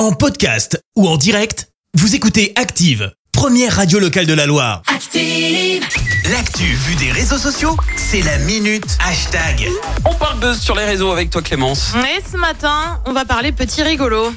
En podcast ou en direct, vous écoutez Active, première radio locale de la Loire. Active. L'actu vue des réseaux sociaux, c'est la minute hashtag. On parle buzz sur les réseaux avec toi Clémence. Et ce matin, on va parler petit rigolo.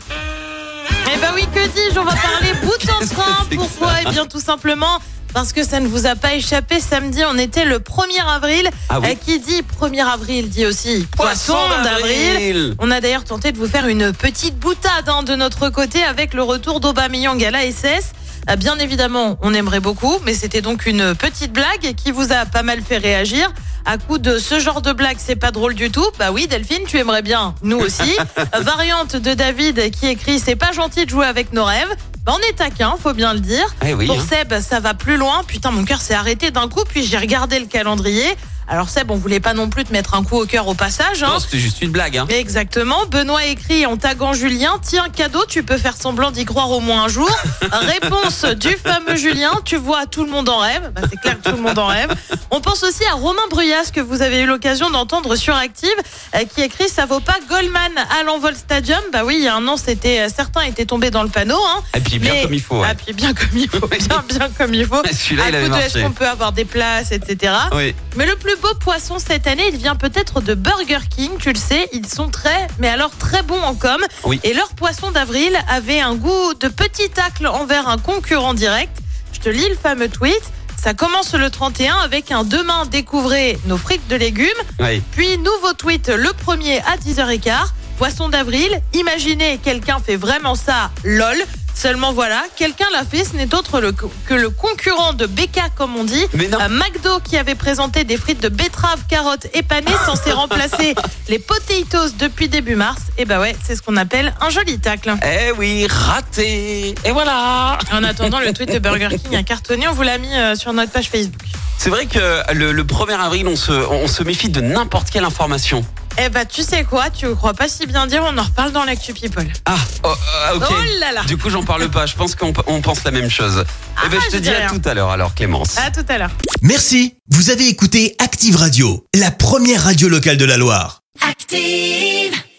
Eh ben oui, que dis-je, on va parler bout en train. Pourquoi? Eh bien tout simplement parce que ça ne vous a pas échappé, samedi on était le 1er avril. Ah oui. Euh, qui dit 1er avril dit aussi poisson d'avril. On a d'ailleurs tenté de vous faire une petite boutade hein, de notre côté avec le retour d'Aubameyang à la SS. Euh, Bien évidemment, on aimerait beaucoup, mais c'était donc une petite blague qui vous a pas mal fait réagir. À coup de ce genre de blague, c'est pas drôle du tout. Bah oui, Delphine, tu aimerais bien, nous aussi. Variante de David qui écrit C'est pas gentil de jouer avec nos rêves. Bah, on est taquin, faut bien le dire. Eh oui, Pour hein. Seb, ça va plus loin. Putain, mon cœur s'est arrêté d'un coup, puis j'ai regardé le calendrier. Alors Seb, on voulait pas non plus te mettre un coup au cœur au passage. Hein. Non, c'était juste une blague. Hein. Exactement. Benoît écrit en taguant Julien Tiens, cadeau, tu peux faire semblant d'y croire au moins un jour. Réponse du fameux Julien Tu vois, tout le monde en rêve. Bah, c'est clair que tout le monde en rêve. On pense aussi à Romain Bruyas, que vous avez eu l'occasion d'entendre sur Active, euh, qui écrit Ça vaut pas Goldman à l'Envol Stadium. Bah oui, il y a un an, c'était, euh, certains étaient tombés dans le panneau. Hein. Et puis bien Mais- comme il faut. ouais. Ah, puis bien comme il faut. Bien, bien comme il faut. Celui-là, À il avait de est-ce marché. qu'on peut avoir des places, etc. Oui. Mais le plus beau poisson cette année, il vient peut-être de Burger King, tu le sais, ils sont très, mais alors très bons en com. Oui. Et leur poisson d'avril avait un goût de petit tacle envers un concurrent direct. Je te lis le fameux tweet. Ça commence le 31 avec un demain découvrez nos frites de légumes. Oui. Puis nouveau tweet le premier à 10h15. Poisson d'avril, imaginez quelqu'un fait vraiment ça, lol. Seulement voilà, quelqu'un l'a fait, ce n'est autre le- que le concurrent de Becca comme on dit. Mais non. Euh, McDo qui avait présenté des frites de betterave, carottes et panées censées remplacer les potatoes depuis début mars. Et bah ouais, c'est ce qu'on appelle un joli tacle. Eh oui, raté. Et voilà. En attendant, le tweet de Burger King a cartonné, on vous l'a mis euh, sur notre page Facebook. C'est vrai que le, le 1er avril, on se, on se méfie de n'importe quelle information. Eh bah tu sais quoi, tu crois pas si bien dire, on en reparle dans l'actu people. Ah, oh, euh, ok. Oh là là Du coup, j'en parle pas. Je pense qu'on on pense la même chose. eh ben, Ah, je te je dis dis à rien. tout à l'heure, alors, Clémence. À tout à l'heure. Merci, vous avez écouté Active Radio, la première radio locale de la Loire. Active.